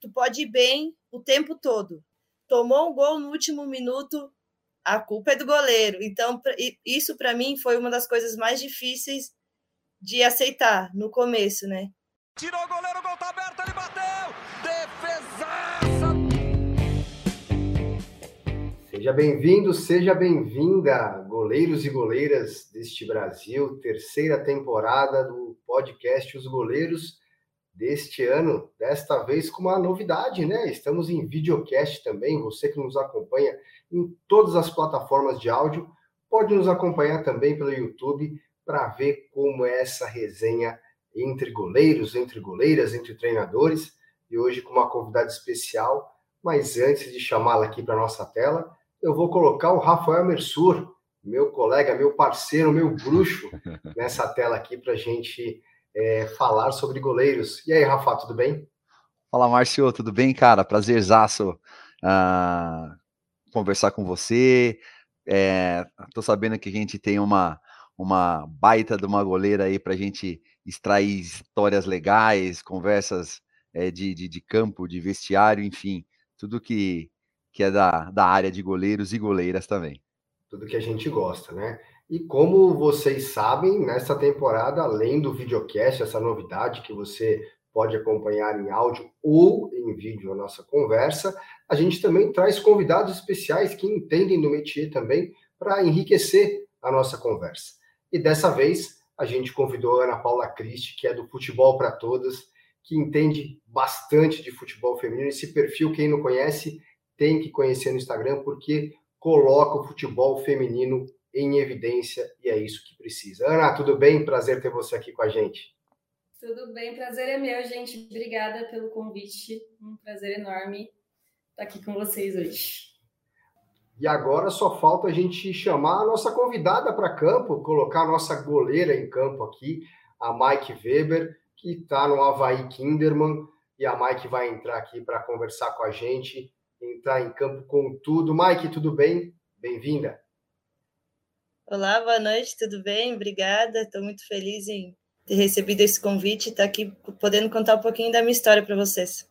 tu pode ir bem o tempo todo. Tomou um gol no último minuto, a culpa é do goleiro. Então, isso para mim foi uma das coisas mais difíceis de aceitar no começo, né? Tirou o goleiro, o gol tá aberto, ele bateu! Defesaça! Seja bem-vindo, seja bem-vinda, goleiros e goleiras deste Brasil, terceira temporada do podcast Os Goleiros deste ano, desta vez com uma novidade, né? Estamos em videocast também, você que nos acompanha em todas as plataformas de áudio, pode nos acompanhar também pelo YouTube para ver como é essa resenha entre goleiros, entre goleiras, entre treinadores, e hoje com uma convidada especial. Mas antes de chamá-la aqui para nossa tela, eu vou colocar o Rafael Mersur, meu colega, meu parceiro, meu bruxo, nessa tela aqui para a gente é, falar sobre goleiros. E aí, Rafa, tudo bem? Fala, Márcio, tudo bem, cara? Prazerzaço uh, conversar com você. É, tô sabendo que a gente tem uma, uma baita de uma goleira aí para a gente extrair histórias legais, conversas é, de, de, de, campo, de vestiário, enfim, tudo que, que é da, da área de goleiros e goleiras também. Tudo que a gente gosta, né? E como vocês sabem, nessa temporada, além do videocast, essa novidade que você pode acompanhar em áudio ou em vídeo a nossa conversa, a gente também traz convidados especiais que entendem do métier também para enriquecer a nossa conversa. E dessa vez a gente convidou a Ana Paula Cristi, que é do Futebol para Todas, que entende bastante de futebol feminino. Esse perfil, quem não conhece, tem que conhecer no Instagram, porque coloca o futebol feminino em evidência e é isso que precisa. Ana, tudo bem? Prazer ter você aqui com a gente. Tudo bem, prazer é meu, gente. Obrigada pelo convite. Um prazer enorme estar aqui com vocês hoje. E agora só falta a gente chamar a nossa convidada para campo, colocar a nossa goleira em campo aqui, a Mike Weber, que está no Havaí Kinderman. E a Mike vai entrar aqui para conversar com a gente, entrar em campo com tudo. Mike, tudo bem? Bem-vinda. Olá, boa noite, tudo bem? Obrigada. Estou muito feliz em ter recebido esse convite e estar tá aqui podendo contar um pouquinho da minha história para vocês.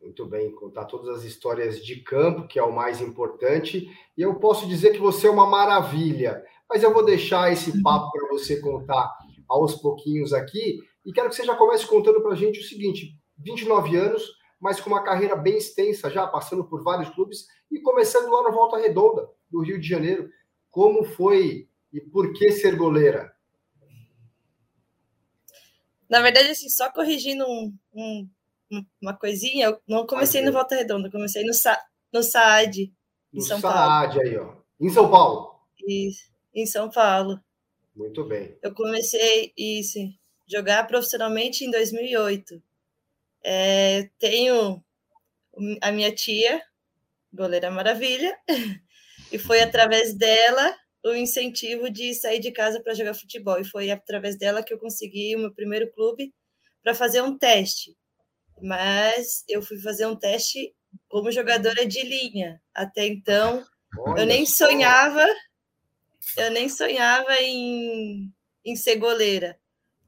Muito bem, contar todas as histórias de campo, que é o mais importante. E eu posso dizer que você é uma maravilha, mas eu vou deixar esse papo para você contar aos pouquinhos aqui. E quero que você já comece contando para a gente o seguinte: 29 anos, mas com uma carreira bem extensa, já passando por vários clubes e começando lá no Volta Redonda, do Rio de Janeiro. Como foi e por que ser goleira? Na verdade, assim, só corrigindo um, um, uma coisinha, eu não comecei no Volta Redonda, comecei no, Sa no SAAD, em no São SAAD Paulo. aí, ó. Em São Paulo? Isso, em São Paulo. Muito bem. Eu comecei isso, jogar profissionalmente em 2008. É, tenho a minha tia, goleira maravilha, E foi através dela o incentivo de sair de casa para jogar futebol. E foi através dela que eu consegui o meu primeiro clube para fazer um teste. Mas eu fui fazer um teste como jogadora de linha. Até então, Olha eu nem sonhava, eu nem sonhava em, em ser goleira.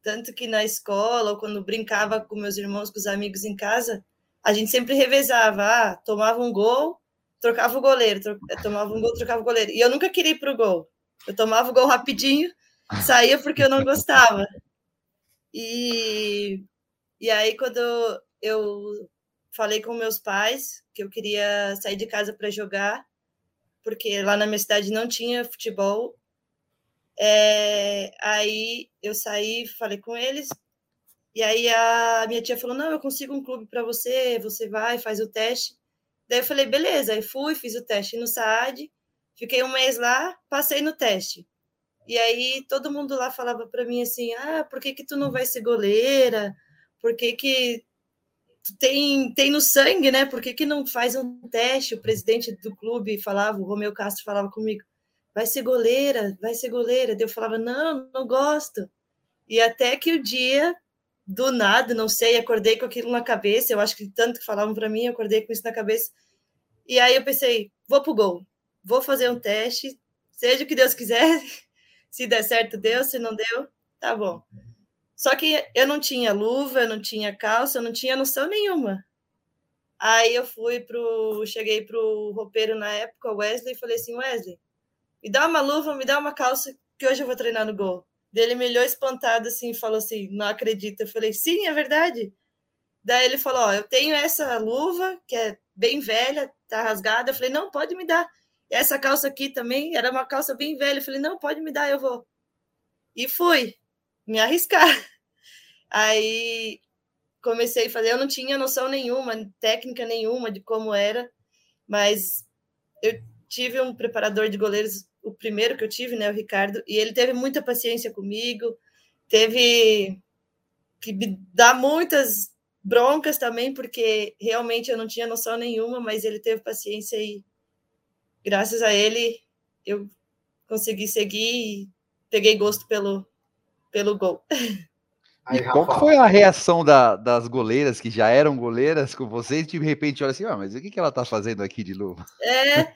Tanto que na escola, ou quando brincava com meus irmãos, com os amigos em casa, a gente sempre revezava. Ah, tomava um gol, trocava o goleiro, tro... tomava um gol, trocava o goleiro. E eu nunca queria ir pro gol. Eu tomava o gol rapidinho, saía porque eu não gostava. E, e aí, quando eu falei com meus pais que eu queria sair de casa para jogar, porque lá na minha cidade não tinha futebol, é, aí eu saí, falei com eles, e aí a minha tia falou: Não, eu consigo um clube para você, você vai, faz o teste. Daí eu falei, beleza, aí fui, fiz o teste no SAAD, fiquei um mês lá, passei no teste. E aí todo mundo lá falava para mim assim: "Ah, por que que tu não vai ser goleira? Por que que tem tem no sangue, né? Por que que não faz um teste?" O presidente do clube falava, o Romeu Castro falava comigo: "Vai ser goleira, vai ser goleira". Daí eu falava: "Não, não gosto". E até que o dia do nada, não sei, acordei com aquilo na cabeça. Eu acho que tanto que falavam para mim, eu acordei com isso na cabeça. E aí eu pensei, vou pro gol, vou fazer um teste, seja o que Deus quiser. Se der certo, deu, se não deu, tá bom. Só que eu não tinha luva, eu não tinha calça, eu não tinha noção nenhuma. Aí eu fui pro. Cheguei pro roupeiro na época, Wesley, e falei assim: Wesley, me dá uma luva, me dá uma calça, que hoje eu vou treinar no gol. Ele me olhou espantado assim e falou assim: não acredito. Eu falei: sim, é verdade. Daí ele falou: ó, eu tenho essa luva, que é bem velha, tá rasgada. Eu falei: não, pode me dar. E essa calça aqui também era uma calça bem velha. Eu falei: não, pode me dar, eu vou. E fui me arriscar. Aí comecei a fazer. Eu não tinha noção nenhuma, técnica nenhuma de como era, mas eu tive um preparador de goleiros, o primeiro que eu tive, né, o Ricardo, e ele teve muita paciência comigo, teve que me dar muitas broncas também, porque realmente eu não tinha noção nenhuma, mas ele teve paciência e graças a ele eu consegui seguir e peguei gosto pelo, pelo gol. Aí, e qual foi a reação da, das goleiras que já eram goleiras com vocês? De repente, olha assim, ah, mas o que, que ela tá fazendo aqui de luva? É,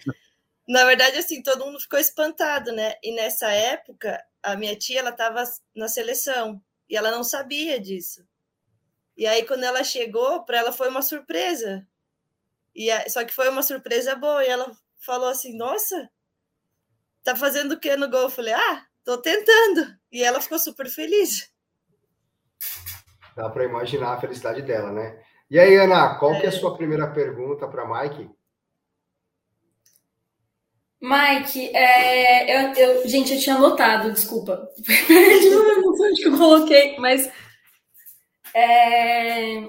na verdade, assim, todo mundo ficou espantado, né? E nessa época, a minha tia, ela tava na seleção e ela não sabia disso. E aí, quando ela chegou, para ela foi uma surpresa. E a, só que foi uma surpresa boa. E ela falou assim: Nossa, tá fazendo o que no gol? Eu falei: Ah, tô tentando. E ela ficou super feliz. Dá para imaginar a felicidade dela, né? E aí, Ana, qual é. que é a é. sua primeira pergunta para Mike? Mike, é, eu, eu, gente, eu tinha anotado, desculpa. não sei onde eu coloquei, mas é,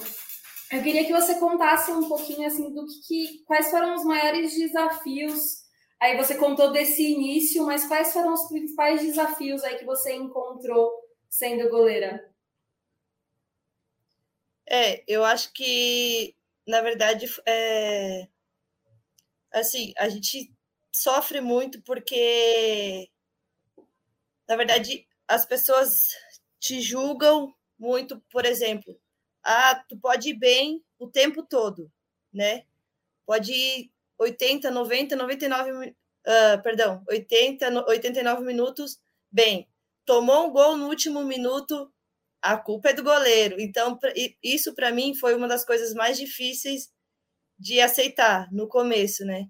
eu queria que você contasse um pouquinho assim do que, que, quais foram os maiores desafios. Aí você contou desse início, mas quais foram os principais desafios aí que você encontrou sendo goleira? É, eu acho que, na verdade, é, assim, a gente sofre muito porque, na verdade, as pessoas te julgam muito, por exemplo, ah, tu pode ir bem o tempo todo, né? Pode ir 80, 90, 99, uh, perdão, 80, 89 minutos bem. Tomou um gol no último minuto, a culpa é do goleiro. Então, isso para mim foi uma das coisas mais difíceis de aceitar no começo, né?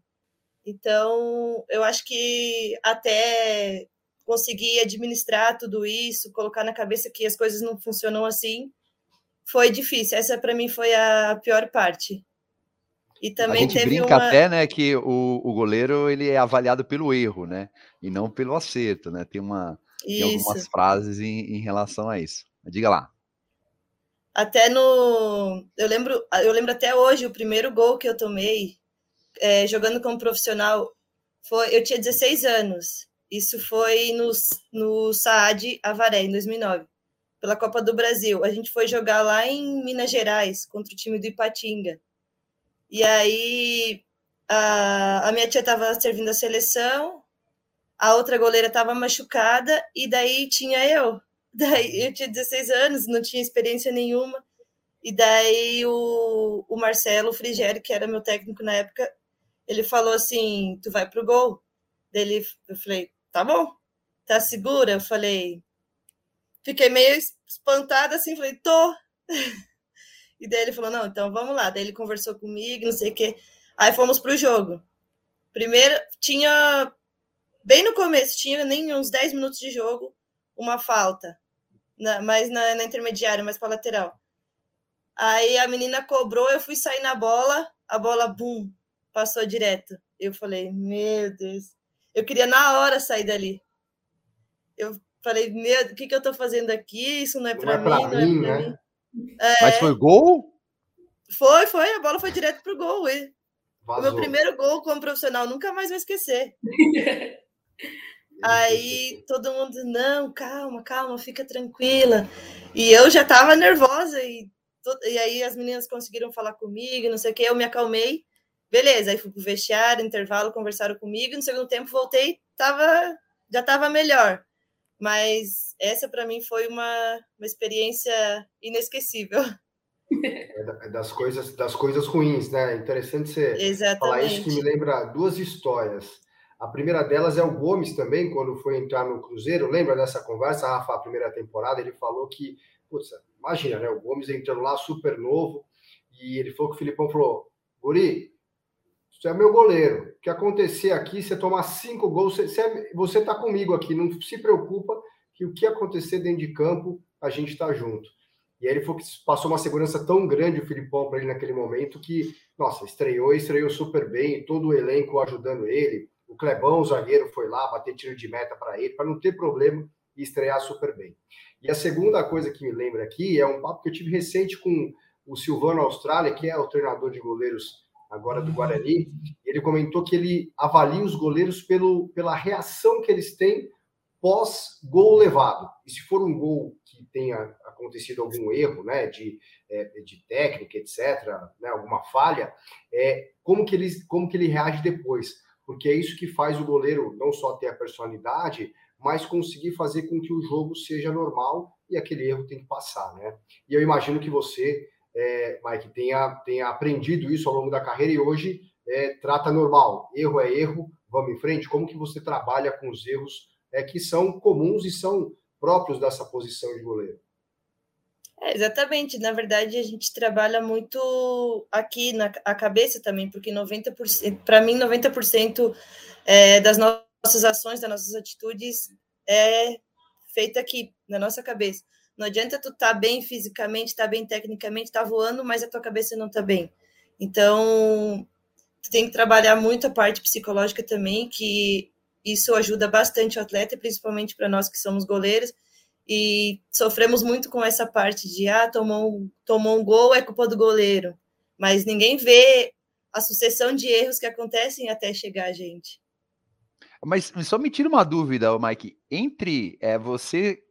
Então, eu acho que até conseguir administrar tudo isso, colocar na cabeça que as coisas não funcionam assim, foi difícil. Essa para mim foi a pior parte. E também a gente teve brinca uma... até, né, que o, o goleiro ele é avaliado pelo erro, né, e não pelo acerto, né? Tem uma tem algumas frases em, em relação a isso. Diga lá. Até no. Eu lembro, eu lembro até hoje, o primeiro gol que eu tomei é, jogando como profissional foi. Eu tinha 16 anos. Isso foi no, no Saad Avaré, em 2009, pela Copa do Brasil. A gente foi jogar lá em Minas Gerais, contra o time do Ipatinga. E aí a, a minha tia estava servindo a seleção, a outra goleira estava machucada, e daí tinha eu. Daí eu tinha 16 anos, não tinha experiência nenhuma. E daí o, o Marcelo Frigério, que era meu técnico na época, ele falou assim: Tu vai pro gol? Daí eu falei: Tá bom, tá segura? Eu falei: Fiquei meio espantada assim, falei: Tô. E daí ele falou: Não, então vamos lá. Daí ele conversou comigo, não sei o quê. Aí fomos pro jogo. Primeiro, tinha. Bem no começo, tinha nem uns 10 minutos de jogo uma falta, na, mais na, na intermediária, mais para lateral. Aí a menina cobrou, eu fui sair na bola, a bola, bum, passou direto. Eu falei, meu Deus. Eu queria na hora sair dali. Eu falei, meu, o que, que eu tô fazendo aqui? Isso não é para é mim, não é para né? mim. É... Mas foi gol? Foi, foi. A bola foi direto pro gol. O meu primeiro gol como profissional, nunca mais vou esquecer. Aí todo mundo, não, calma, calma, fica tranquila. E eu já estava nervosa, e, e aí as meninas conseguiram falar comigo, não sei o que, eu me acalmei. Beleza, aí fui pro vestiário, intervalo, conversaram comigo. No segundo tempo voltei, tava, já estava melhor. Mas essa para mim foi uma, uma experiência inesquecível. É, é das coisas das coisas ruins, né? Interessante você Exatamente. falar isso que me lembra duas histórias. A primeira delas é o Gomes também, quando foi entrar no Cruzeiro. Lembra dessa conversa, Rafa, a primeira temporada? Ele falou que, putz, imagina, né? O Gomes entrando lá super novo, e ele falou que o Filipão falou: Guri, você é meu goleiro. O que acontecer aqui, você tomar cinco gols, você, é, você tá comigo aqui. Não se preocupa que o que acontecer dentro de campo, a gente está junto. E aí ele foi, passou uma segurança tão grande o Filipão para ele naquele momento que, nossa, estreou, estreou super bem, todo o elenco ajudando ele. O Clebão, o zagueiro, foi lá bater tiro de meta para ele, para não ter problema e estrear super bem. E a segunda coisa que me lembra aqui é um papo que eu tive recente com o Silvano Austrália, que é o treinador de goleiros agora do Guarani. Ele comentou que ele avalia os goleiros pelo, pela reação que eles têm pós-gol levado. E se for um gol que tenha acontecido algum erro, né, de, é, de técnica, etc., né, alguma falha, é, como, que ele, como que ele reage depois? Porque é isso que faz o goleiro não só ter a personalidade, mas conseguir fazer com que o jogo seja normal e aquele erro tem que passar, né? E eu imagino que você, é, Mike, tenha, tenha aprendido isso ao longo da carreira e hoje é, trata normal. Erro é erro, vamos em frente. Como que você trabalha com os erros é, que são comuns e são próprios dessa posição de goleiro. É, exatamente. Na verdade, a gente trabalha muito aqui na a cabeça também, porque 90%, para mim, 90% é, das nossas ações, das nossas atitudes é feita aqui, na nossa cabeça. Não adianta tu estar tá bem fisicamente, estar tá bem tecnicamente, estar tá voando, mas a tua cabeça não está bem. Então, tu tem que trabalhar muito a parte psicológica também, que isso ajuda bastante o atleta, principalmente para nós que somos goleiros, e sofremos muito com essa parte de, ah, tomou, tomou um gol, é culpa do goleiro, mas ninguém vê a sucessão de erros que acontecem até chegar a gente. Mas só me tira uma dúvida, Mike, entre é, você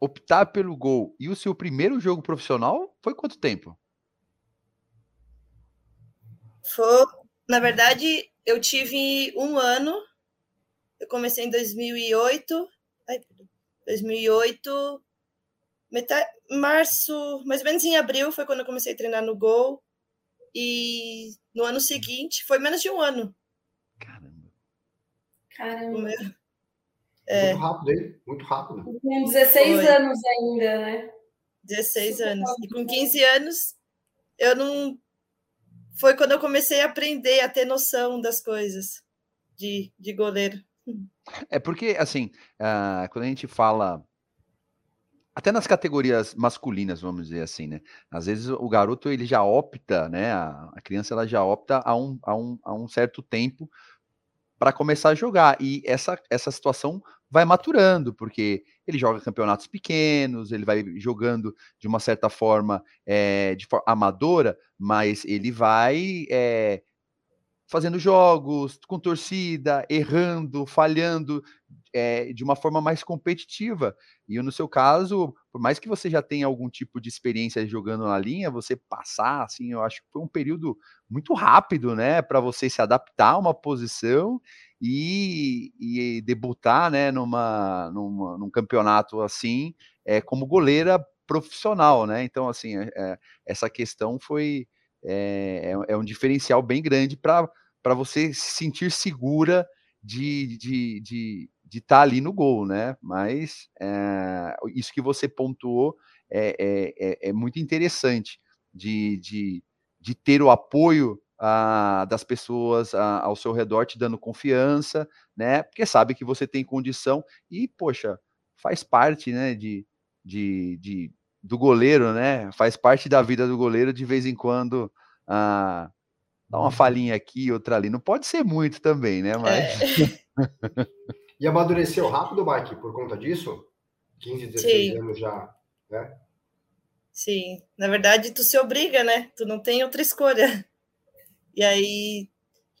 optar pelo gol e o seu primeiro jogo profissional, foi quanto tempo? Foi, na verdade, eu tive um ano eu comecei em 2008, ai, 2008, metade, março, mais ou menos em abril foi quando eu comecei a treinar no Gol. E no ano seguinte, foi menos de um ano. Caramba. Caramba. É. Muito rápido, hein? Muito rápido. Com 16 foi. anos ainda, né? 16 Super anos. E com 15 anos, eu não. Foi quando eu comecei a aprender, a ter noção das coisas de, de goleiro. É porque, assim, uh, quando a gente fala. Até nas categorias masculinas, vamos dizer assim, né? Às vezes o garoto ele já opta, né? A, a criança ela já opta a um, a um, a um certo tempo para começar a jogar. E essa, essa situação vai maturando, porque ele joga campeonatos pequenos, ele vai jogando de uma certa forma é, de amadora, mas ele vai é, fazendo jogos com torcida, errando, falhando é, de uma forma mais competitiva. E no seu caso, por mais que você já tenha algum tipo de experiência jogando na linha, você passar, assim, eu acho que foi um período muito rápido, né, para você se adaptar a uma posição e, e debutar, né, numa, numa, num campeonato assim, é, como goleira profissional, né? Então, assim, é, essa questão foi é, é, é um diferencial bem grande para você se sentir segura de estar de, de, de tá ali no gol, né? Mas é, isso que você pontuou é, é, é, muito interessante de, de, de ter o apoio a, das pessoas a, ao seu redor te dando confiança, né? Porque sabe que você tem condição e, poxa, faz parte, né? De, de, de, do goleiro, né? Faz parte da vida do goleiro de vez em quando ah, dar uma falhinha aqui, outra ali. Não pode ser muito também, né? Mas. É. e amadureceu rápido, Mike, por conta disso? 15, 16 Sim. anos já, né? Sim, na verdade, tu se obriga, né? Tu não tem outra escolha. E aí,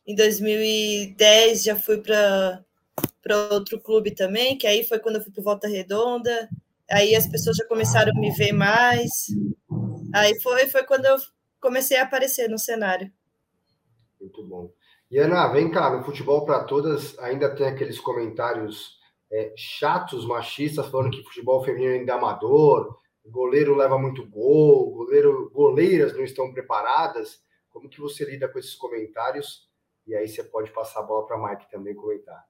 em 2010, já fui para outro clube também, que aí foi quando eu fui para Volta Redonda. Aí as pessoas já começaram a me ver mais. Aí foi, foi quando eu comecei a aparecer no cenário. Muito bom. E Ana, vem cá, no futebol para todas ainda tem aqueles comentários é, chatos, machistas, falando que futebol feminino ainda é amador, goleiro leva muito gol, goleiro, goleiras não estão preparadas. Como que você lida com esses comentários? E aí você pode passar a bola para a Mike também comentar.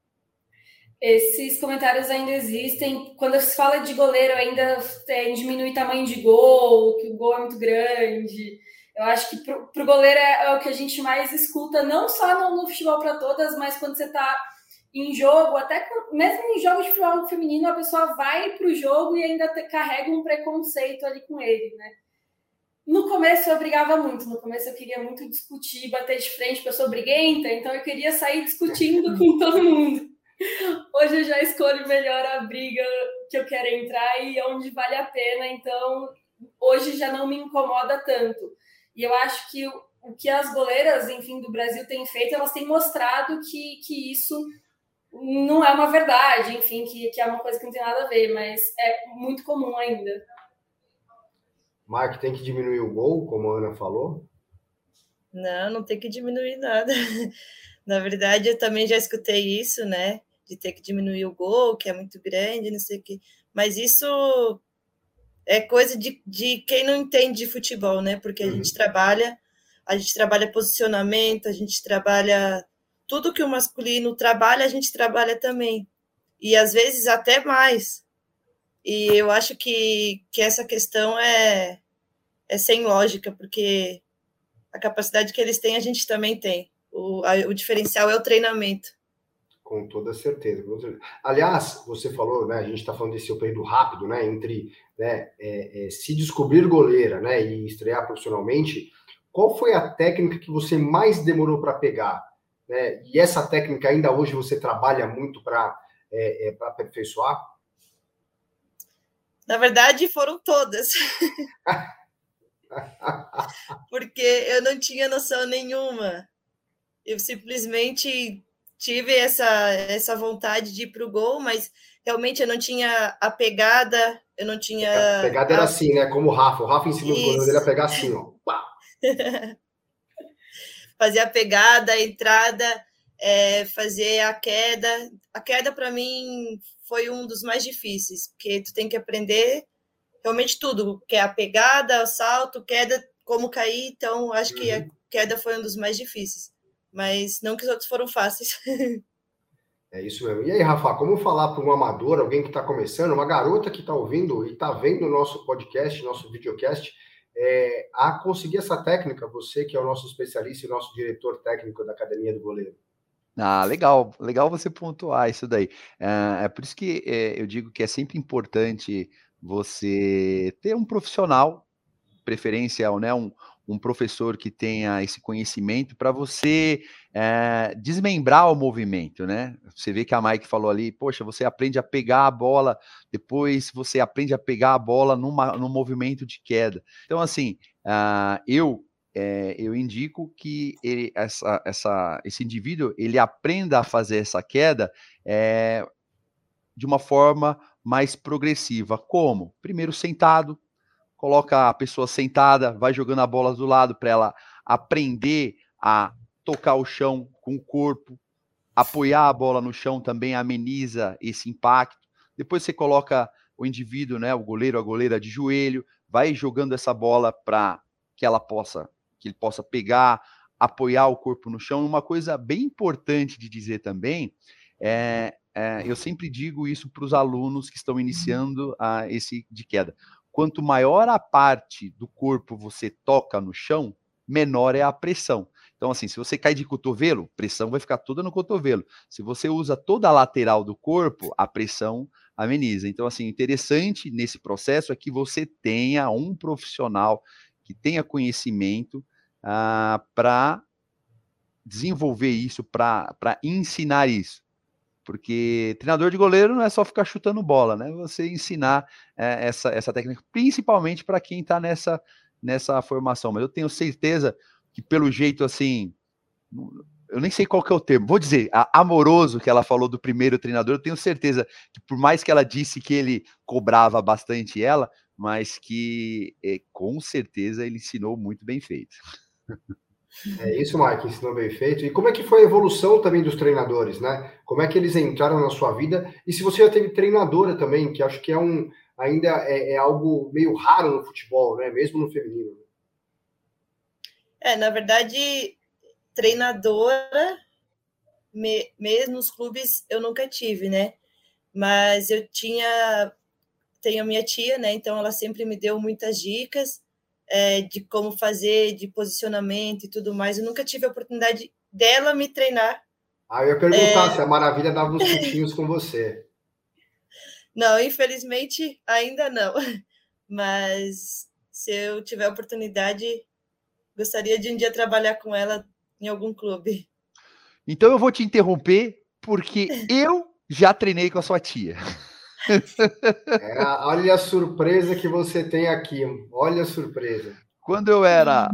Esses comentários ainda existem. Quando se fala de goleiro, ainda é, diminui tamanho de gol, que o gol é muito grande. Eu acho que para o goleiro é, é, o que a gente mais escuta, não só no, no futebol para todas, mas quando você está em jogo, até mesmo em jogos de futebol feminino, a pessoa vai para o jogo e ainda te, carrega um preconceito ali com ele, né? No começo eu brigava muito, no começo eu queria muito discutir, bater de frente, porque eu sou briguenta, então eu queria sair discutindo com todo mundo. Hoje eu já escolho melhor a briga que eu quero entrar e onde vale a pena, então hoje já não me incomoda tanto. E eu acho que o, que as goleiras, enfim, do Brasil têm feito, elas têm mostrado que, que isso não é uma verdade, enfim, que, que é uma coisa que não tem nada a ver, mas é muito comum ainda. Mark, tem que diminuir o gol, como a Ana falou? Não, não tem que diminuir nada. Na verdade, eu também já escutei isso, né? De ter que diminuir o gol, que é muito grande, não sei o quê. Mas isso é coisa de, de quem não entende de futebol, né? Porque a uhum. gente trabalha, a gente trabalha posicionamento, a gente trabalha tudo que o masculino trabalha, a gente trabalha também. E às vezes até mais. E eu acho que, que essa questão é, é sem lógica, porque a capacidade que eles têm, a gente também tem. O, a, o diferencial é o treinamento. Com toda certeza. Aliás, você falou, né? A gente está falando desse período rápido, né? Entre né, é, é, se descobrir goleira, né? E estrear profissionalmente. Qual foi a técnica que você mais demorou para pegar? Né? E essa técnica ainda hoje você trabalha muito para é, é, aperfeiçoar? Na verdade, foram todas. Porque eu não tinha noção nenhuma. Eu simplesmente tive essa, essa vontade de ir para o gol, mas realmente eu não tinha a pegada, eu não tinha. A pegada era a... assim, né? Como o Rafa. O Rafa ensinou o goleiro a pegar assim, ó. fazer a pegada, a entrada, é, fazer a queda. A queda, para mim, foi um dos mais difíceis, porque tu tem que aprender realmente tudo, que é a pegada, o salto, queda, como cair. Então, acho uhum. que a uhum. queda foi um dos mais difíceis. Mas não que os outros foram fáceis. É isso mesmo. E aí, Rafa, como falar para um amador, alguém que está começando, uma garota que está ouvindo e está vendo o nosso podcast, nosso videocast, é, a conseguir essa técnica, você que é o nosso especialista e nosso diretor técnico da Academia do Goleiro? Ah, legal, legal você pontuar isso daí. É, é por isso que é, eu digo que é sempre importante você ter um profissional, preferência, né, um, um professor que tenha esse conhecimento para você é, desmembrar o movimento, né? Você vê que a Mike falou ali, poxa, você aprende a pegar a bola, depois você aprende a pegar a bola numa, num movimento de queda. Então, assim, uh, eu é, eu indico que ele, essa, essa, esse indivíduo ele aprenda a fazer essa queda é, de uma forma mais progressiva. Como? Primeiro sentado, coloca a pessoa sentada, vai jogando a bola do lado para ela aprender a tocar o chão com o corpo, apoiar a bola no chão também ameniza esse impacto. Depois você coloca o indivíduo, né, o goleiro, a goleira de joelho, vai jogando essa bola para que ela possa, que ele possa pegar, apoiar o corpo no chão. Uma coisa bem importante de dizer também é, é eu sempre digo isso para os alunos que estão iniciando a, esse de queda. Quanto maior a parte do corpo você toca no chão, menor é a pressão. Então, assim, se você cai de cotovelo, pressão vai ficar toda no cotovelo. Se você usa toda a lateral do corpo, a pressão ameniza. Então, assim, interessante nesse processo é que você tenha um profissional que tenha conhecimento ah, para desenvolver isso, para ensinar isso porque treinador de goleiro não é só ficar chutando bola, né? Você ensinar é, essa, essa técnica, principalmente para quem está nessa, nessa formação. Mas eu tenho certeza que, pelo jeito assim, eu nem sei qual que é o termo, vou dizer, amoroso que ela falou do primeiro treinador, eu tenho certeza que, por mais que ela disse que ele cobrava bastante ela, mas que é, com certeza ele ensinou muito bem feito. É isso, Mike, ensinou bem feito. E como é que foi a evolução também dos treinadores, né? Como é que eles entraram na sua vida? E se você já teve treinadora também, que acho que é um ainda é, é algo meio raro no futebol, né? Mesmo no feminino. É, na verdade, treinadora, me, mesmo nos clubes, eu nunca tive, né? Mas eu tinha, tenho minha tia, né? Então ela sempre me deu muitas dicas é, de como fazer, de posicionamento e tudo mais. Eu nunca tive a oportunidade dela me treinar. Ah, eu ia perguntar é... se a Maravilha dava uns chutinhos com você. Não, infelizmente ainda não. Mas se eu tiver a oportunidade, gostaria de um dia trabalhar com ela em algum clube. Então eu vou te interromper porque eu já treinei com a sua tia. É, olha a surpresa que você tem aqui. Olha a surpresa. Quando eu era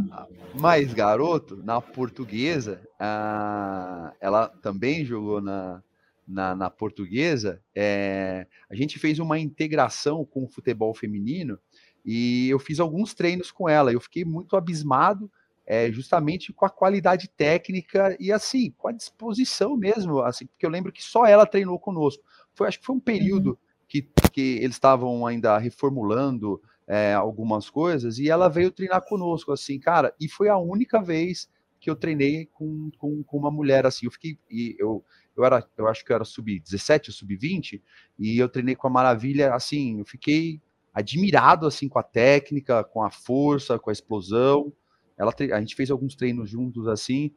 mais garoto, na portuguesa, a, ela também jogou na, na, na portuguesa. É, a gente fez uma integração com o futebol feminino e eu fiz alguns treinos com ela. Eu fiquei muito abismado, é, justamente com a qualidade técnica e assim, com a disposição mesmo, assim, porque eu lembro que só ela treinou conosco. Foi, acho que foi um período. Que, que eles estavam ainda reformulando é, algumas coisas, e ela veio treinar conosco, assim, cara, e foi a única vez que eu treinei com, com, com uma mulher, assim, eu fiquei, e eu, eu era, eu acho que eu era sub-17 ou sub-20, e eu treinei com a Maravilha, assim, eu fiquei admirado, assim, com a técnica, com a força, com a explosão, ela, a gente fez alguns treinos juntos, assim,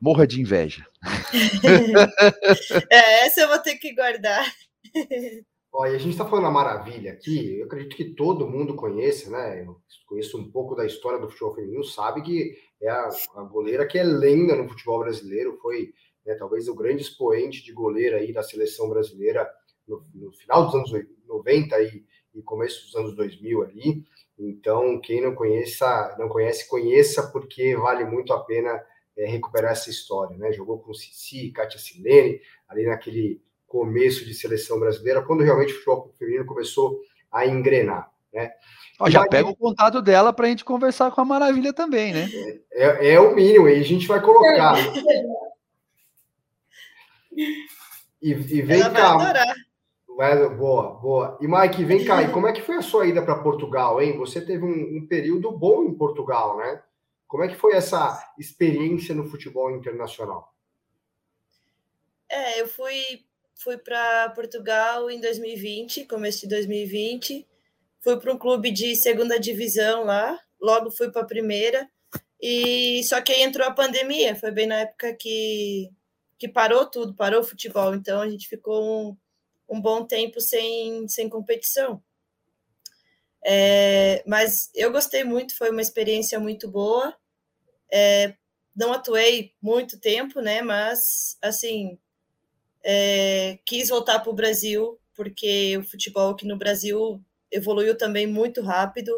morra de inveja. é, essa eu vou ter que guardar. Olha, a gente está falando a maravilha aqui, eu acredito que todo mundo conhece, né? Eu conheço um pouco da história do futebol feminino, sabe que é a, a goleira que é lenda no futebol brasileiro, foi né, talvez o grande expoente de goleira aí da seleção brasileira no, no final dos anos 90 e, e, começo dos anos 2000 ali. Então, quem não conheça, não conhece, conheça, porque vale muito a pena é, recuperar essa história, né? Jogou com Cici, Kátia Silene, ali naquele começo de seleção brasileira, quando realmente o futebol feminino começou a engrenar. Né? Ó, já pega o contato dela para a gente conversar com a Maravilha também, né? É, é, é o mínimo, e a gente vai colocar. E, e vem Ela cá. Vai boa, boa. E Mike, vem cá, e como é que foi a sua ida para Portugal, hein? Você teve um, um, período bom em Portugal, né? Como é que foi essa experiência no futebol internacional? É, eu fui fui para Portugal em 2020, começo de 2020. Fui para um clube de segunda divisão lá, logo fui para a primeira. E só que aí entrou a pandemia, foi bem na época que, que parou tudo, parou o futebol. Então a gente ficou um, um bom tempo sem, sem competição. É, mas eu gostei muito, foi uma experiência muito boa. É, não atuei muito tempo, né? Mas assim, é, quis voltar para o Brasil, porque o futebol aqui no Brasil evoluiu também muito rápido.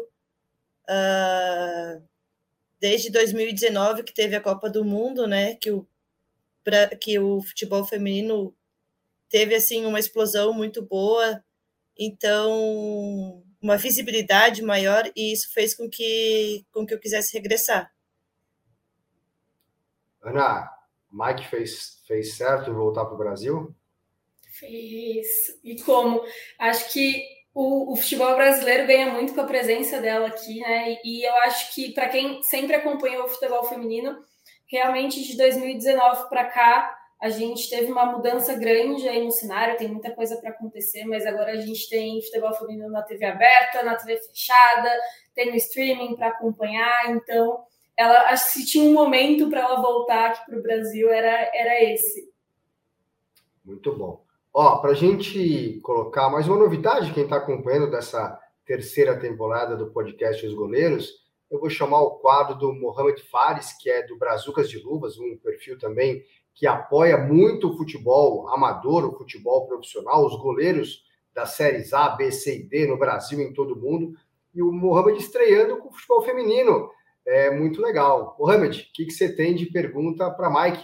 Uh, desde 2019, que teve a Copa do Mundo, né, que o, pra, que o futebol feminino teve assim uma explosão muito boa, então uma visibilidade maior e isso fez com que com que eu quisesse regressar. Ana, Mike fez, fez certo voltar para o Brasil? Fez. E como? Acho que o, o, futebol brasileiro ganha muito com a presença dela aqui, né? E, e eu acho que, para quem sempre acompanhou o futebol feminino, realmente de 2019 para cá, a gente teve uma mudança grande aí no cenário, tem muita coisa para acontecer, mas agora a gente tem futebol feminino na TV aberta, na TV fechada, tem no streaming para acompanhar, então ela acho que se tinha um momento para ela voltar aqui para o Brasil era, era esse. Muito bom. Ó, para gente colocar mais uma novidade, quem está acompanhando dessa terceira temporada do podcast Os Goleiros, eu vou chamar o quadro do Mohamed Fares, que é do Brazucas de Luvas, um perfil também que apoia muito o futebol amador, o futebol profissional, os goleiros das séries A, B, C e D no Brasil e em todo o mundo. E o Mohamed estreando com o futebol feminino é muito legal. Mohamed, o que, que você tem de pergunta para Mike?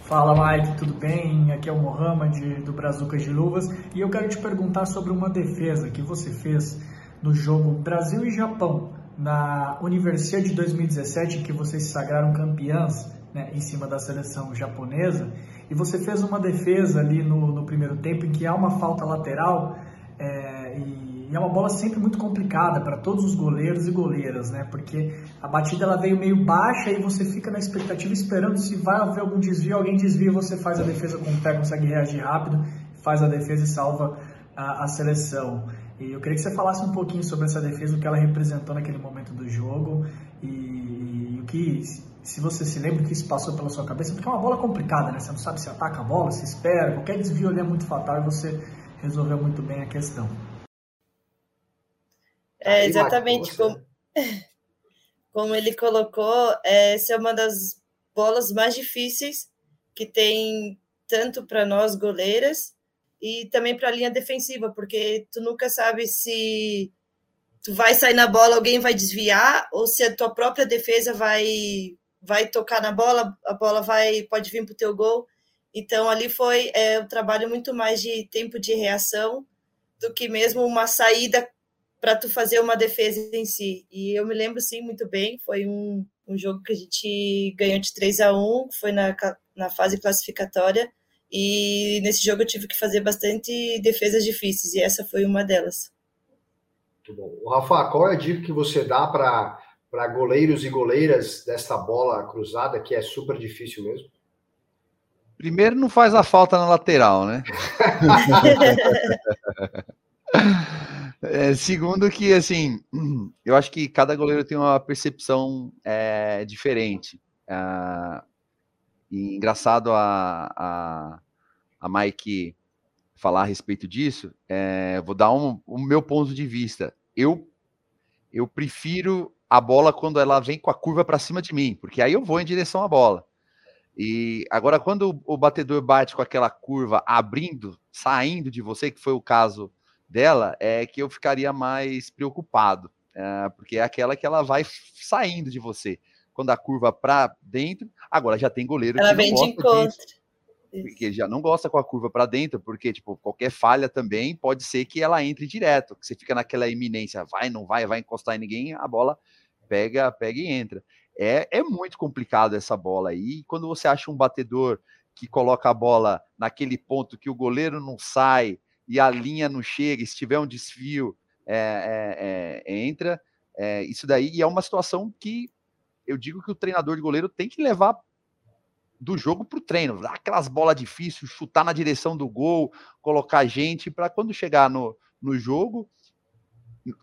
Fala Mike, tudo bem? Aqui é o Mohamed do Brazucas de Luvas e eu quero te perguntar sobre uma defesa que você fez no jogo Brasil e Japão na Universidade de 2017 em que vocês se sagraram campeãs né, em cima da seleção japonesa e você fez uma defesa ali no, no primeiro tempo em que há uma falta lateral é, e e é uma bola sempre muito complicada para todos os goleiros e goleiras, né? Porque a batida ela veio meio baixa e você fica na expectativa esperando se vai haver algum desvio, alguém desvia, você faz a defesa com o pé, consegue reagir rápido, faz a defesa e salva a, a seleção. E eu queria que você falasse um pouquinho sobre essa defesa, o que ela representou naquele momento do jogo e, o que, se você se lembra, o que isso passou pela sua cabeça, porque é uma bola complicada, né? Você não sabe se ataca a bola, se espera, qualquer desvio ali é muito fatal e você resolveu muito bem a questão. É, exatamente como, como ele colocou, essa é uma das bolas mais difíceis que tem tanto para nós goleiras e também para a linha defensiva, porque tu nunca sabe se tu vai sair na bola, alguém vai desviar, ou se a tua própria defesa vai vai tocar na bola, a bola vai pode vir para o teu gol. Então ali foi é, um trabalho muito mais de tempo de reação do que mesmo uma saída para tu fazer uma defesa em si. E eu me lembro sim muito bem, foi um, um jogo que a gente ganhou de 3 a 1, foi na, na fase classificatória. E nesse jogo eu tive que fazer bastante defesas difíceis, e essa foi uma delas. Muito bom. O Rafa, qual é a dica que você dá para goleiros e goleiras desta bola cruzada, que é super difícil mesmo? Primeiro, não faz a falta na lateral, né? é, segundo, que assim, eu acho que cada goleiro tem uma percepção é, diferente. É, e engraçado a, a, a Mike falar a respeito disso. É, vou dar um, o meu ponto de vista. Eu, eu prefiro a bola quando ela vem com a curva para cima de mim, porque aí eu vou em direção à bola. E agora, quando o batedor bate com aquela curva abrindo, saindo de você, que foi o caso dela, é que eu ficaria mais preocupado, é, porque é aquela que ela vai saindo de você quando a curva para dentro. Agora já tem goleiro Ela que vem não gosta disso, porque já não gosta com a curva para dentro, porque tipo qualquer falha também pode ser que ela entre direto, que você fica naquela iminência, vai, não vai, vai encostar em ninguém, a bola pega, pega e entra. É, é muito complicado essa bola aí. quando você acha um batedor que coloca a bola naquele ponto que o goleiro não sai e a linha não chega, se tiver um desfio, é, é, entra. Isso daí é uma situação que eu digo que o treinador de goleiro tem que levar do jogo para o treino, dar aquelas bolas difíceis, chutar na direção do gol, colocar gente para quando chegar no, no jogo,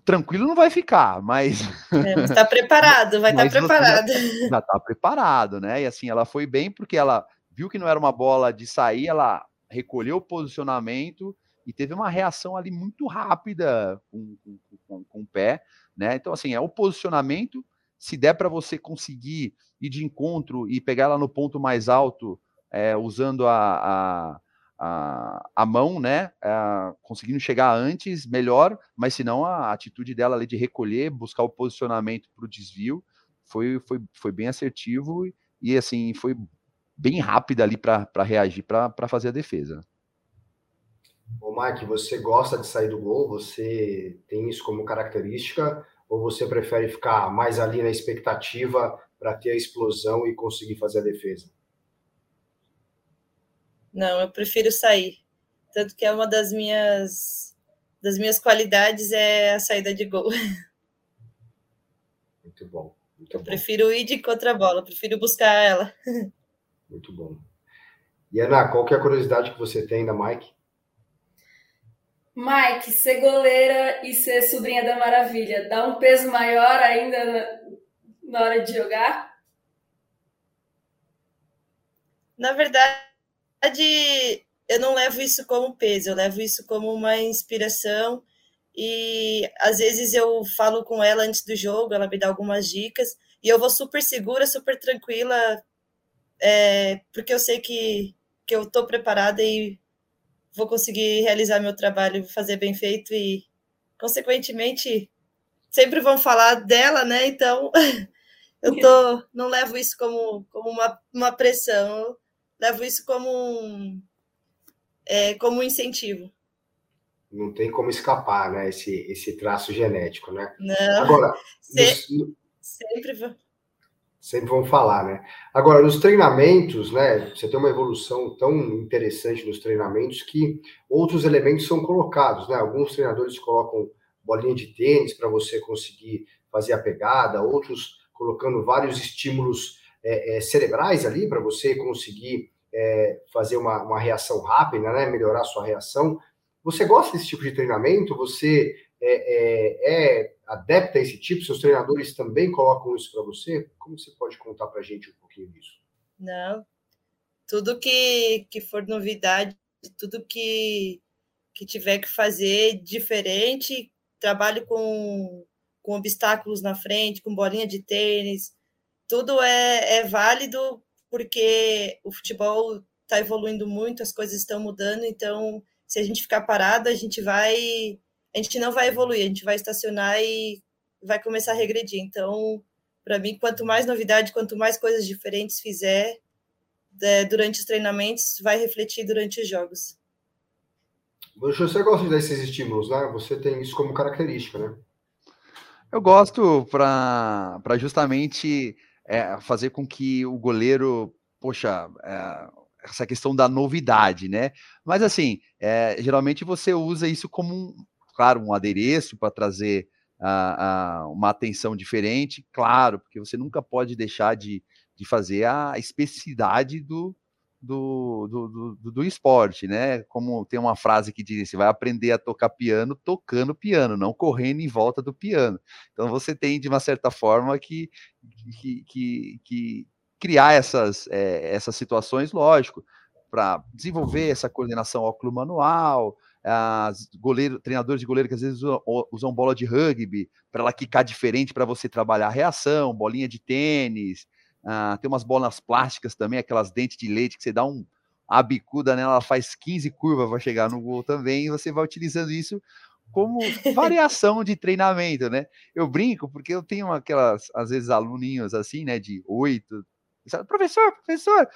tranquilo não vai ficar, mas é, está preparado, vai estar tá preparado. Já está preparado, né? E assim, ela foi bem porque ela viu que não era uma bola de sair, ela recolheu o posicionamento e teve uma reação ali muito rápida com, com, com, com o pé, né? Então, assim, é o posicionamento se der para você conseguir ir de encontro e pegar ela no ponto mais alto, é, usando a, a, a, a, mão, né? É, conseguindo chegar antes, melhor, mas se não, a atitude dela ali de recolher, buscar o posicionamento para o desvio, foi, foi, foi bem assertivo e, e assim, foi bem rápida ali para reagir, para fazer a defesa. Ô, Mike, você gosta de sair do gol? Você tem isso como característica? Ou você prefere ficar mais ali na expectativa para ter a explosão e conseguir fazer a defesa? Não, eu prefiro sair. Tanto que é uma das minhas das minhas qualidades é a saída de gol. Muito bom. Muito eu bom. prefiro ir de contra a bola, prefiro buscar ela. Muito bom. E Ana, qual que é a curiosidade que você tem da Mike? Mike, ser goleira e ser sobrinha da Maravilha, dá um peso maior ainda na, na hora de jogar? Na verdade, eu não levo isso como peso, eu levo isso como uma inspiração. E às vezes eu falo com ela antes do jogo, ela me dá algumas dicas, e eu vou super segura, super tranquila, é, porque eu sei que, que eu estou preparada e vou conseguir realizar meu trabalho, fazer bem feito e, consequentemente, sempre vão falar dela, né? Então, eu tô, não levo isso como, como uma, uma pressão, levo isso como um, é, como um incentivo. Não tem como escapar, né? Esse, esse traço genético, né? Não. Agora, sempre, nos... sempre sempre vão falar, né? Agora, nos treinamentos, né? Você tem uma evolução tão interessante nos treinamentos que outros elementos são colocados, né? Alguns treinadores colocam bolinha de tênis para você conseguir fazer a pegada, outros colocando vários estímulos é, é, cerebrais ali para você conseguir é, fazer uma, uma, reação rápida, né? Melhorar sua reação. Você gosta desse tipo de treinamento? Você é, é, é adepta a esse tipo? Seus treinadores também colocam isso para você? Como você pode contar para a gente um pouquinho disso? Não. Tudo que, que for novidade, tudo que, que tiver que fazer diferente, trabalho com, com obstáculos na frente, com bolinha de tênis, tudo é, é válido porque o futebol está evoluindo muito, as coisas estão mudando, então se a gente ficar parado, a gente vai a gente não vai evoluir, a gente vai estacionar e vai começar a regredir. Então, para mim, quanto mais novidade, quanto mais coisas diferentes fizer é, durante os treinamentos, vai refletir durante os jogos. Você gosta de dar esses estímulos, né? Você tem isso como característica, né? Eu gosto para justamente é, fazer com que o goleiro, poxa, é, essa questão da novidade, né? Mas assim, é, geralmente você usa isso como um, claro, um adereço para trazer uh, uma atenção diferente, claro, porque você nunca pode deixar de, de fazer a especificidade do, do, do, do, do, esporte, né? Como tem uma frase que diz: você vai aprender a tocar piano tocando piano, não correndo em volta do piano. Então você tem, de uma certa forma, que, que, que, que criar essas, é, essas situações, lógico, para desenvolver essa coordenação óculo manual, as goleiro, treinadores de goleiro que às vezes usam, bola de rugby para ela quicar diferente para você trabalhar a reação, bolinha de tênis, uh, tem umas bolas plásticas também, aquelas dentes de leite que você dá um a bicuda nela, ela faz 15 curvas para chegar no gol também, e você vai utilizando isso como variação de treinamento, né? Eu brinco porque eu tenho aquelas, às vezes, aluninhos assim, né, de oito, professor, professor,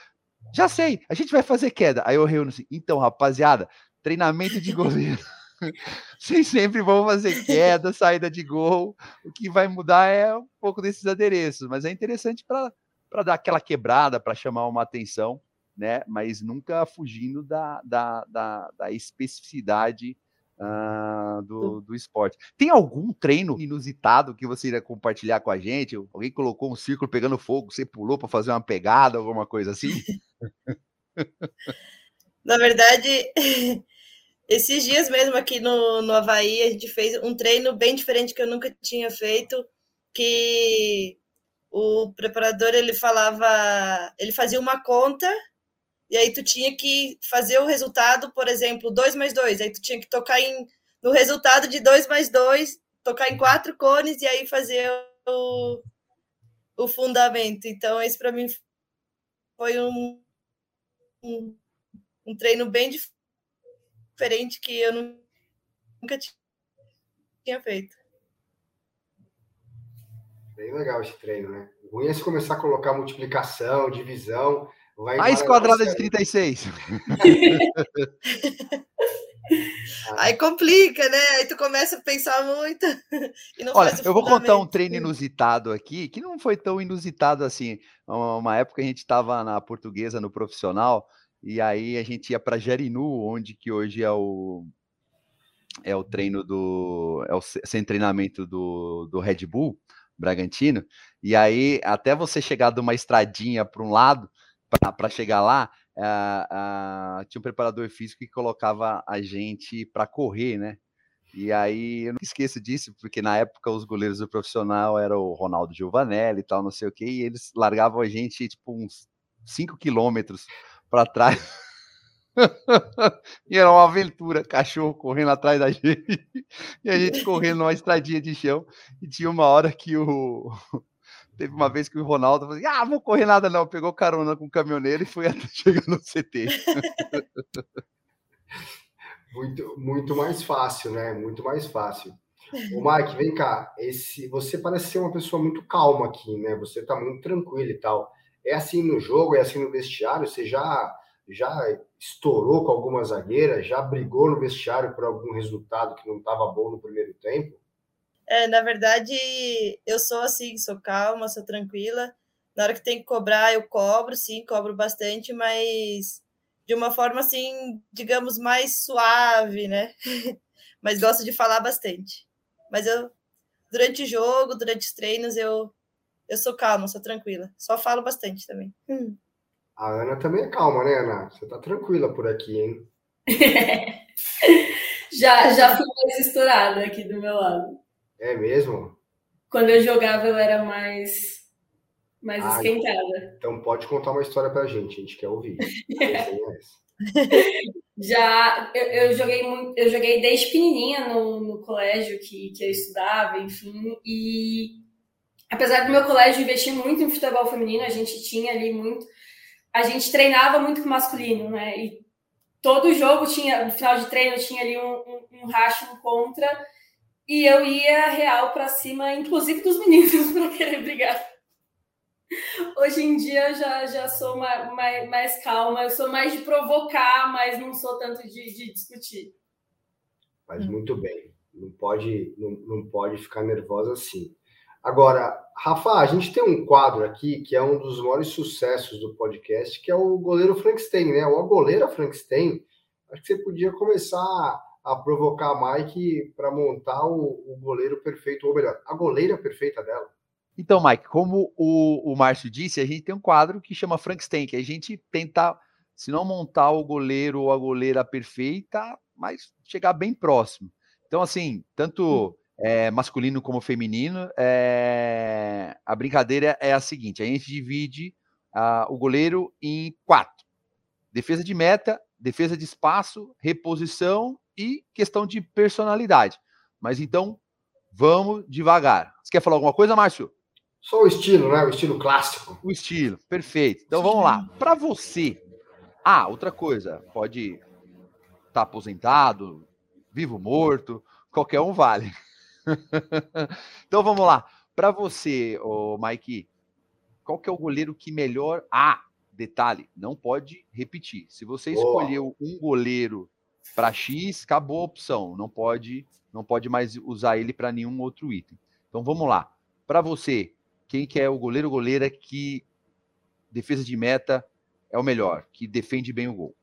já sei, a gente vai fazer queda. Aí eu reúno assim, então, rapaziada, treinamento de goleiro. Vocês sempre vão fazer queda, saída de gol. O que vai mudar é um pouco desses adereços, mas é interessante para dar aquela quebrada, para chamar uma atenção, né? Mas nunca fugindo da, da, da, da especificidade uh, do, do esporte. Tem algum treino inusitado que você iria compartilhar com a gente? Alguém colocou um círculo pegando fogo, você pulou para fazer uma pegada, alguma coisa assim? Na verdade, Esses dias mesmo aqui no, no Havaí, a gente fez um treino bem diferente que eu nunca tinha feito, que o preparador ele falava, ele fazia uma conta e aí tu tinha que fazer o resultado, por exemplo, 2 mais 2, aí tu tinha que tocar em, no resultado de 2 mais 2, tocar em quatro cones e aí fazer o, o fundamento. Então, esse para mim foi um, um, um treino bem diferente diferente que eu nunca tinha feito. Bem legal esse treino, né? O ruim é se começar a colocar multiplicação, divisão. Vai Raiz quadrada de 36. Aí complica, né? Aí tu começa a pensar muito. Olha, eu vou contar um treino inusitado aqui, que não foi tão inusitado assim. Uma época a gente estava na portuguesa, no profissional, e aí a gente ia para Jarinu, onde que hoje é o é o treino do é o sem treinamento do, do Red Bull Bragantino. E aí até você chegar de uma estradinha para um lado para chegar lá, uh, uh, tinha um preparador físico que colocava a gente para correr, né? E aí eu não esqueço disso, porque na época os goleiros do profissional eram o Ronaldo Giovanelli e tal, não sei o quê, e eles largavam a gente tipo uns 5 quilômetros para trás. e era uma aventura, cachorro correndo atrás da gente, e a gente correndo numa estradinha de chão, e tinha uma hora que o. Teve uma vez que o Ronaldo falou assim, ah, vou correr nada não, pegou carona com o caminhoneiro e foi até chegar no CT. muito, muito mais fácil, né? Muito mais fácil. O Mike, vem cá. Esse, você parece ser uma pessoa muito calma aqui, né? Você tá muito tranquilo e tal. É assim no jogo, é assim no vestiário? Você já, já estourou com alguma zagueira? Já brigou no vestiário por algum resultado que não estava bom no primeiro tempo? É, na verdade, eu sou assim, sou calma, sou tranquila. Na hora que tem que cobrar, eu cobro, sim, cobro bastante, mas de uma forma assim, digamos, mais suave, né? mas gosto de falar bastante. Mas eu, durante o jogo, durante os treinos, eu eu sou calma, sou tranquila. Só falo bastante também. Hum. A Ana também é calma, né, Ana? Você tá tranquila por aqui, hein? Já, já fui mais estourada aqui do meu lado. É mesmo? Quando eu jogava, eu era mais, mais ah, esquentada. Então pode contar uma história pra gente, a gente quer ouvir. Já eu, eu, joguei muito, eu joguei desde pequenininha no, no colégio que, que eu estudava, enfim, e apesar do meu colégio investir muito em futebol feminino, a gente tinha ali muito, a gente treinava muito com masculino, né? E todo jogo tinha, no final de treino tinha ali um, um, um racha, um contra, e eu ia real para cima, inclusive dos meninos, para querer brigar. Hoje em dia já, já sou mais, mais, mais, calma, eu sou mais de provocar, mas não sou tanto de, de discutir. Mas muito bem, não pode, não, não pode ficar nervosa assim. Agora, Rafa, a gente tem um quadro aqui que é um dos maiores sucessos do podcast, que é o goleiro Frankenstein, né? Ou a goleira Frankenstein. Acho que você podia começar a provocar a Mike para montar o, o goleiro perfeito, ou melhor, a goleira perfeita dela. Então, Mike, como o, o Márcio disse, a gente tem um quadro que chama Frankenstein, que a gente tenta, se não montar o goleiro ou a goleira perfeita, mas chegar bem próximo. Então, assim, tanto é, masculino como feminino, é, a brincadeira é a seguinte: a gente divide uh, o goleiro em quatro: defesa de meta, defesa de espaço, reposição e questão de personalidade. Mas então, vamos devagar. Você quer falar alguma coisa, Márcio? Só o estilo, né? O estilo clássico. O estilo, perfeito. Então vamos lá. Para você. Ah, outra coisa. Pode estar tá aposentado, vivo, morto, qualquer um vale. então vamos lá. Para você, oh, Mike, qual que é o goleiro que melhor. Ah, detalhe, não pode repetir. Se você Boa. escolheu um goleiro para X, acabou a opção. Não pode, não pode mais usar ele para nenhum outro item. Então vamos lá. Para você, quem que é o goleiro goleira que defesa de meta é o melhor, que defende bem o gol?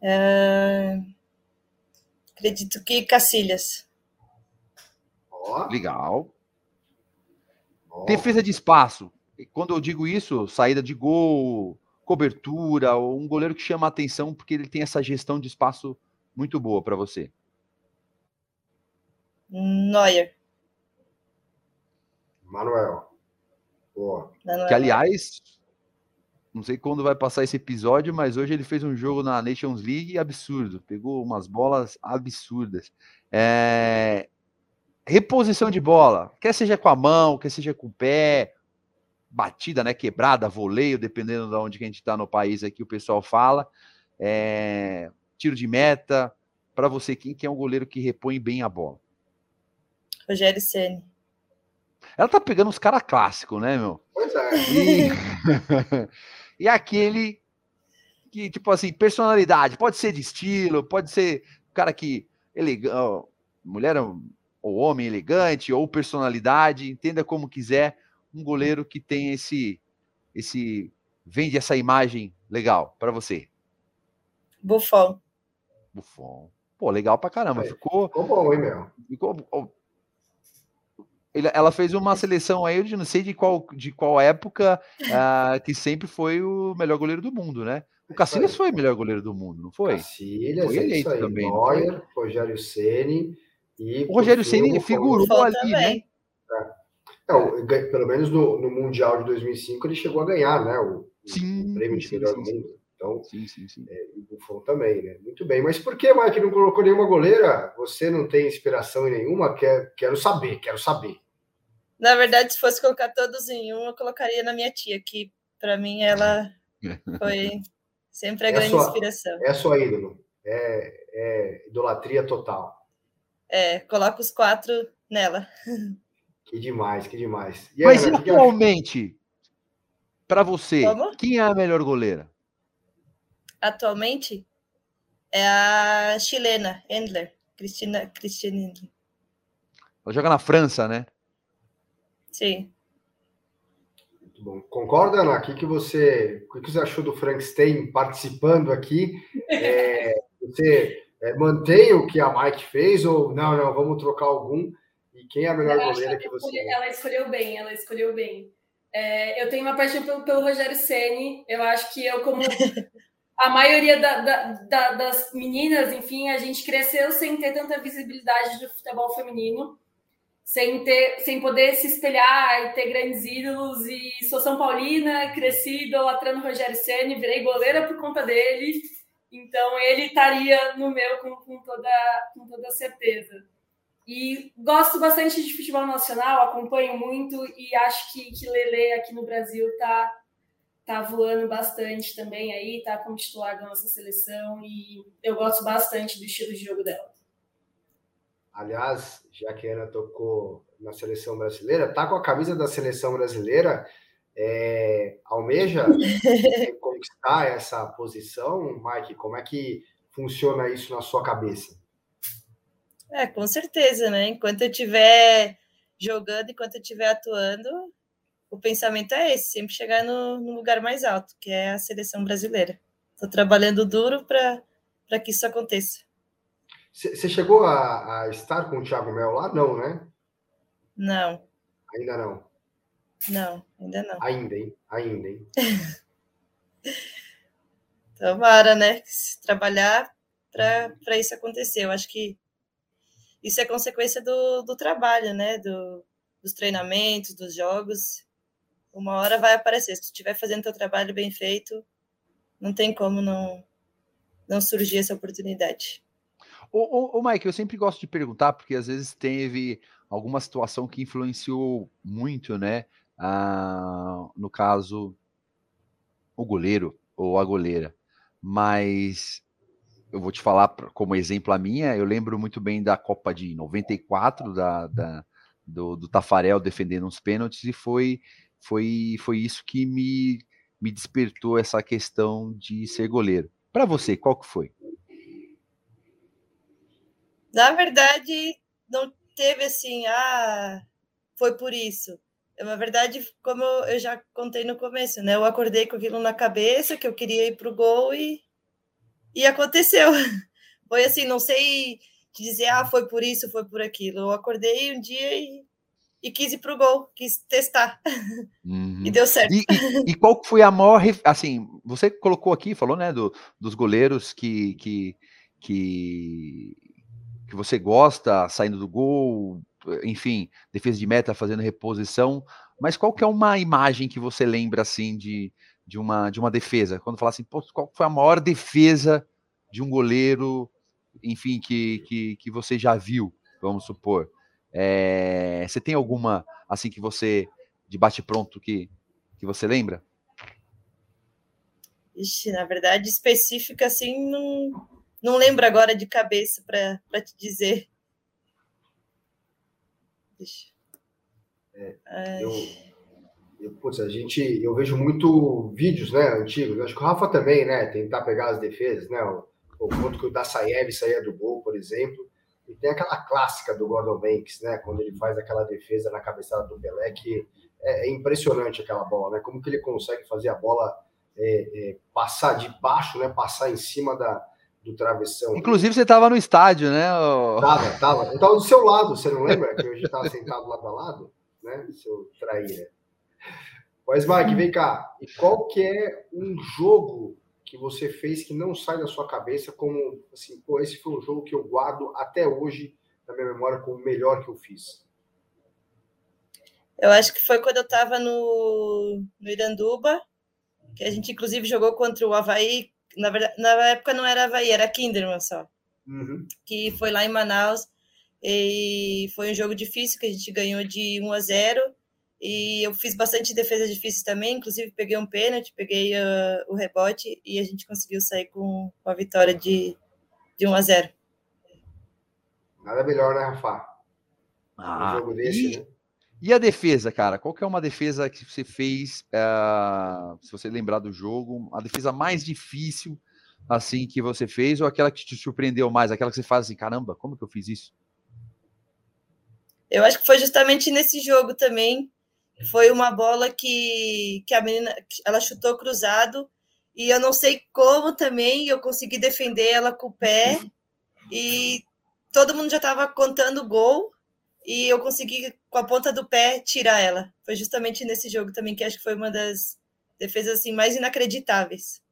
É... Acredito que Cacilhas. Legal. Defesa de espaço. Quando eu digo isso, saída de gol, cobertura, ou um goleiro que chama a atenção porque ele tem essa gestão de espaço muito boa para você. Neuer. Manuel. Boa. Que, aliás, não sei quando vai passar esse episódio, mas hoje ele fez um jogo na Nations League absurdo. Pegou umas bolas absurdas. É... Reposição de bola, quer seja com a mão, quer seja com o pé, batida, né, quebrada, voleio, dependendo de onde que a gente está no país aqui, o pessoal fala. É... Tiro de meta. Para você, quem que é um goleiro que repõe bem a bola? Rogério Ceni. Ela tá pegando os caras clássicos, né, meu? Pois é. E... e aquele que, tipo assim, personalidade, pode ser de estilo, pode ser cara que elegante, mulher ou homem elegante, ou personalidade, entenda como quiser, um goleiro que tem esse esse vende essa imagem legal para você. Buffon. Buffon. Pô, legal pra caramba. Ficou. Ficou bom, hein, meu? Ficou ela fez uma seleção aí de não sei de qual, de qual época, uh, que sempre foi o melhor goleiro do mundo, né? O Cacilhas foi o melhor goleiro do mundo, não foi? Cacilhas, foi é eleito aí, também. Neuer, Rogério Ceni e. O Rogério Ceni figurou ali, também. né? É. pelo menos no, no, Mundial de 2005 ele chegou a ganhar, né? O, sim, o prêmio de melhor do mundo. Então, sim, sim, sim. É, o Buffon também, né? Muito bem. Mas por que, Mike, não colocou nenhuma goleira? Você não tem inspiração em nenhuma? Quer, quero saber, quero saber. Na verdade, se fosse colocar todos em um, eu colocaria na minha tia, que para mim ela foi sempre a é grande sua, inspiração. É a sua ídolo. É, é idolatria total. É, coloca os quatro nela. Que demais, que demais. E Mas atualmente, para você, Como? quem é a melhor goleira? Atualmente é a chilena, Endler, Cristina, Cristina Endler. Ela joga na França, né? Sim. Muito bom. Concorda, Ana? O que, que, você, o que, você achou do Frankenstein participando aqui? É, você é, mantém o que a Mike fez ou não, não, vamos trocar algum? E quem é a melhor goleira que, que você... Ela escolheu bem, ela escolheu bem. É, eu tenho uma paixão pelo, pelo Rogério Ceni. Eu acho que eu, como a maioria da, da, da, das meninas, enfim, a gente cresceu sem ter tanta visibilidade do futebol feminino, sem ter, sem poder se espelhar e ter grandes ídolos. E sou São Paulina, cresci idolatrando Rogério Ceni, virei goleira por conta dele. Então ele estaria no meu com, com, toda, com toda certeza. E gosto bastante de futebol nacional, acompanho muito e acho que, que Lele aqui no Brasil está tá voando bastante também aí, tá como titular da nossa seleção e eu gosto bastante do estilo de jogo dela. Aliás, já que a Ana tocou na seleção brasileira, tá com a camisa da seleção brasileira, é, almeja conquistar essa posição, Mike? Como é que funciona isso na sua cabeça? É, com certeza, né? Enquanto eu estiver jogando, enquanto eu estiver atuando, o pensamento é esse, sempre chegar no, no lugar mais alto, que é a seleção brasileira. Estou trabalhando duro para que isso aconteça. Você chegou a, a, estar com o Thiago Mel lá? Não, né? Não. Ainda não. Não, ainda não. Ainda, hein? Ainda, hein? Tomara, né? Trabalhar para isso acontecer. Eu acho que isso é consequência do, do trabalho, né? Do, dos treinamentos, dos jogos uma hora vai aparecer. Se tu estiver fazendo teu trabalho bem feito, não tem como não, não surgir essa oportunidade. Ô, ô, ô, Mike, eu sempre gosto de perguntar, porque às vezes teve alguma situação que influenciou muito, né? Ah, no caso, o goleiro ou a goleira. Mas eu vou te falar como exemplo a minha, eu lembro muito bem da Copa de 94, da, da do, do Tafarel defendendo uns pênaltis, e foi foi, foi isso que me, me despertou essa questão de ser goleiro. Para você, qual que foi? Na verdade, não teve assim, ah, foi por isso. Na verdade, como eu já contei no começo, né? Eu acordei com aquilo na cabeça, que eu queria ir para o gol e, e aconteceu. Foi assim, não sei dizer, ah, foi por isso, foi por aquilo. Eu acordei um dia e e quis ir para o gol, quis testar. Uhum. E deu certo. E, e, e, qual foi a maior. Assim, você colocou aqui, falou, né, do, dos goleiros que, que, que, que você gosta saindo do gol, enfim, defesa de meta, fazendo reposição. Mas qual que é uma imagem que você lembra, assim, de, de, uma, de uma defesa? Quando fala assim, qual foi a maior defesa de um goleiro, enfim, que, que, que você já viu, vamos supor? É, você tem alguma assim que você de bate pronto que que você lembra? Ixi, na verdade específica assim não não lembro agora de cabeça para te dizer. É, eu, eu, putz, a gente, eu vejo muito vídeos, né, antigos. Eu acho que o Rafa também, né, tentar pegar as defesas, né, o, o quanto que o Dassaev saía do gol, por exemplo. E tem aquela clássica do Gordon Banks, né? Quando ele faz aquela defesa na cabeçada do Pelé, que é, é impressionante aquela bola, né? Como que ele consegue fazer a bola é, é, passar de baixo, né? Passar em cima da, do travessão. Inclusive, você estava no estádio, né? Tava, tava. Eu estava do seu lado, você não lembra? Que hoje estava sentado lado a lado, né? Seu traíra. Mas, Mike, vem cá. E qual que é um jogo que você fez que não sai da sua cabeça como assim, pô, esse foi um jogo que eu guardo até hoje na minha memória como o melhor que eu fiz? Eu acho que foi quando eu estava no, no Iranduba, que a gente inclusive jogou contra o Havaí. Na, verdade, na época não era Havaí, era Kinderman só. Uhum. Que foi lá em Manaus. E foi um jogo difícil que a gente ganhou de 1 a 0 e eu fiz bastante defesa difícil também, inclusive peguei um pênalti, peguei uh, o rebote e a gente conseguiu sair com, a vitória de, de 1 a 0. Nada melhor, né, Rafa? Ah, um jogo desse, e, né? E a defesa, cara? Qual que é uma defesa que você fez, uh, se você lembrar do jogo, a defesa mais difícil assim que você fez ou aquela que te surpreendeu mais, aquela que você faz assim, caramba, como que eu fiz isso? Eu acho que foi justamente nesse jogo também, foi uma bola que, que a menina ela chutou cruzado e eu não sei como também eu consegui defender ela com o pé e todo mundo já estava contando o gol e eu consegui com a ponta do pé tirar ela. Foi justamente nesse jogo também que acho que foi uma das defesas assim mais inacreditáveis.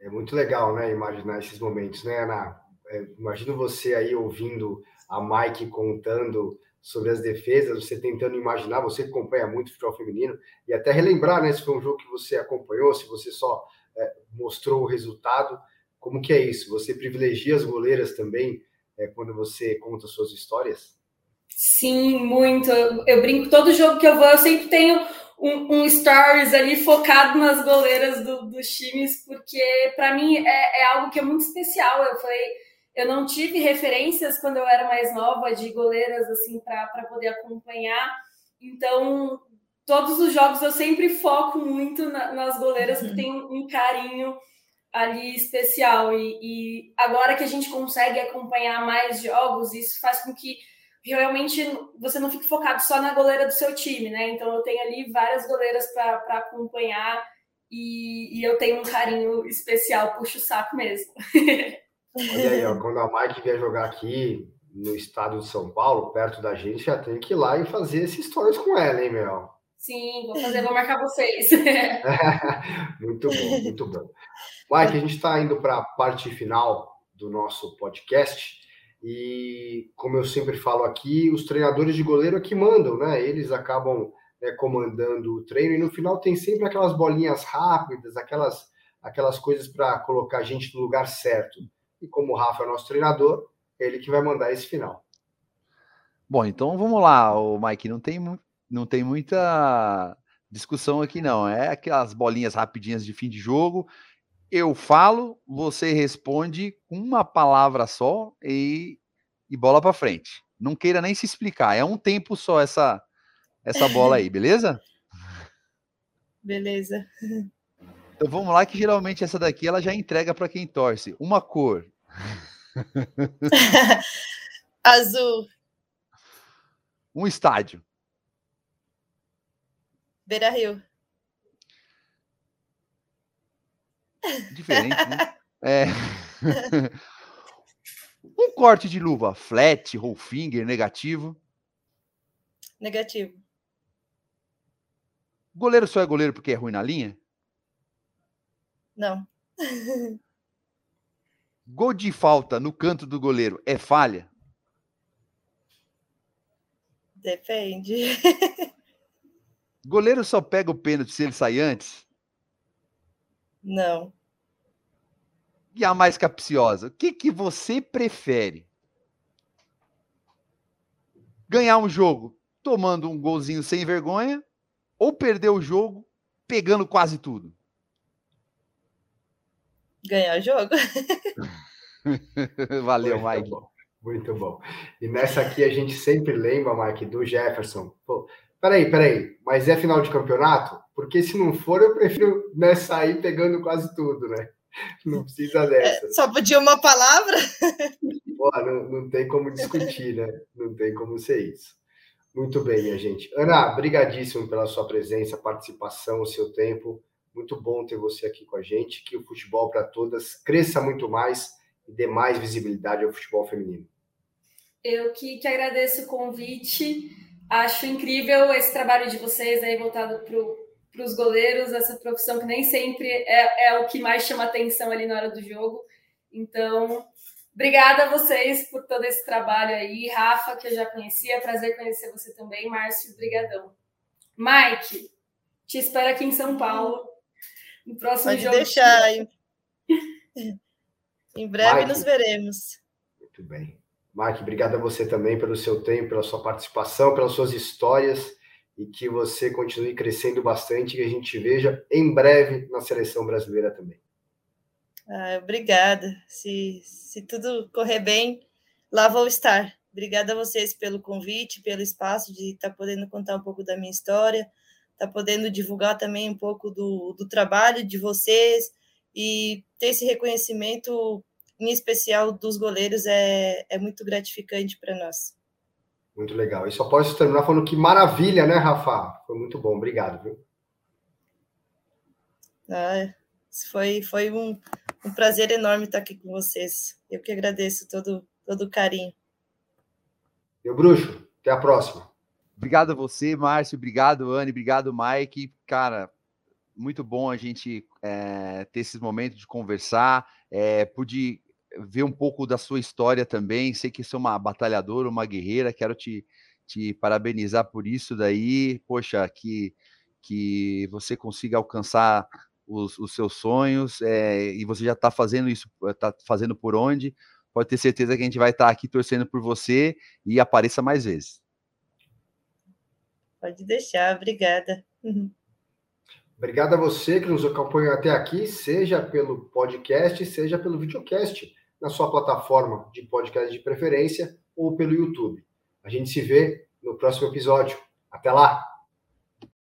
É muito legal, né? Imaginar esses momentos, né, Ana? É, imagino você aí ouvindo a Mike contando sobre as defesas, você tentando imaginar, você que acompanha muito o futebol feminino, e até relembrar, né, se foi um jogo que você acompanhou, se você só é, mostrou o resultado, como que é isso? Você privilegia as goleiras também é, quando você conta suas histórias? Sim, muito. Eu, eu, brinco, todo jogo que eu vou, eu sempre tenho um, um stories ali focado nas goleiras do, dos times, porque para mim é, é, algo que é muito especial. Eu falei, eu não tive referências quando eu era mais nova de goleiras assim para poder acompanhar. Então, todos os jogos eu sempre foco muito na, nas goleiras uhum. que um, um carinho ali especial. E, e, agora que a gente consegue acompanhar mais jogos, isso faz com que realmente você não fique focado só na goleira do seu time, né? Então eu tenho ali várias goleiras para acompanhar e, e, eu tenho um carinho especial, puxo o saco mesmo. Olha aí, ó, quando a Mike vier jogar aqui no estado de São Paulo, perto da gente, já tem que ir lá e fazer esses stories com ela, hein, Mel? Sim, vou fazer, vou marcar vocês. muito bom, muito bom. Mike, a gente está indo para a parte final do nosso podcast. E, como eu sempre falo aqui, os treinadores de goleiro é que mandam, né? Eles acabam né, comandando o treino e no final tem sempre aquelas bolinhas rápidas, aquelas, aquelas coisas para colocar a gente no lugar certo. E como o Rafa é nosso treinador, é ele que vai mandar esse final. Bom, então vamos lá, o Mike. Não tem, não tem muita discussão aqui, não. É aquelas bolinhas rapidinhas de fim de jogo eu falo, você responde com uma palavra só e, e bola para frente. Não queira nem se explicar. É um tempo só essa essa bola aí, beleza? Beleza. Então vamos lá que geralmente essa daqui ela já entrega para quem torce. Uma cor. Azul. Um estádio. Beira Rio. Diferente, né? É... um corte de luva, flat, roll finger, negativo. Negativo. Goleiro só é goleiro porque é ruim na linha? Não. Gol de falta no canto do goleiro é falha? Depende. Goleiro só pega o pênalti se ele sair antes? Não. E a mais capciosa, o que, que você prefere? Ganhar um jogo tomando um golzinho sem vergonha ou perder o jogo pegando quase tudo? Ganhar o jogo. Valeu, muito Mike. Bom, muito bom. E nessa aqui a gente sempre lembra, Mike, do Jefferson. Pô, peraí, peraí, mas é final de campeonato? Porque se não for, eu prefiro né, sair pegando quase tudo, né? Não precisa dessa. É, só podia uma palavra? Pô, não, não tem como discutir, né? Não tem como ser isso. Muito bem, minha gente. Ana, brigadíssimo pela sua presença, participação, o seu tempo. Muito bom ter você aqui com a gente. Que o futebol para todas cresça muito mais e dê mais visibilidade ao futebol feminino. Eu que, que agradeço o convite. Acho incrível esse trabalho de vocês aí voltado para os goleiros, essa profissão que nem sempre é, é o que mais chama atenção ali na hora do jogo. Então, obrigada a vocês por todo esse trabalho aí. Rafa, que eu já conhecia, prazer conhecer você também. Márcio, brigadão. Mike, te espero aqui em São Paulo. No próximo Pode jogo. deixar. Em, em breve Mike. nos veremos. Muito bem. Mike, obrigado a você também pelo seu tempo, pela sua participação, pelas suas histórias e que você continue crescendo bastante e que a gente veja em breve na seleção brasileira também. Ah, obrigada. Se, se tudo correr bem, lá vou estar. Obrigada a vocês pelo convite, pelo espaço de estar tá podendo contar um pouco da minha história, estar tá podendo divulgar também um pouco do, do trabalho de vocês e ter esse reconhecimento em especial dos goleiros, é, é muito gratificante para nós. Muito legal. E só posso terminar falando que maravilha, né, Rafa? Foi muito bom. Obrigado, viu? Ah, foi foi um, um prazer enorme estar aqui com vocês. Eu que agradeço todo, todo o carinho. Meu bruxo, até a próxima. Obrigado a você, Márcio. Obrigado, Anne. Obrigado, Mike. Cara, muito bom a gente é, ter esses momentos de conversar. É, pude ver um pouco da sua história também. Sei que você é uma batalhadora, uma guerreira. Quero te, te parabenizar por isso daí. Poxa, que, que você consiga alcançar os, os seus sonhos é, e você já está fazendo isso, está fazendo por onde. Pode ter certeza que a gente vai estar tá aqui torcendo por você e apareça mais vezes. Pode deixar, obrigada. Obrigado a você que nos acompanhou até aqui, seja pelo podcast, seja pelo videocast, na sua plataforma de podcast de preferência ou pelo YouTube. A gente se vê no próximo episódio. Até lá!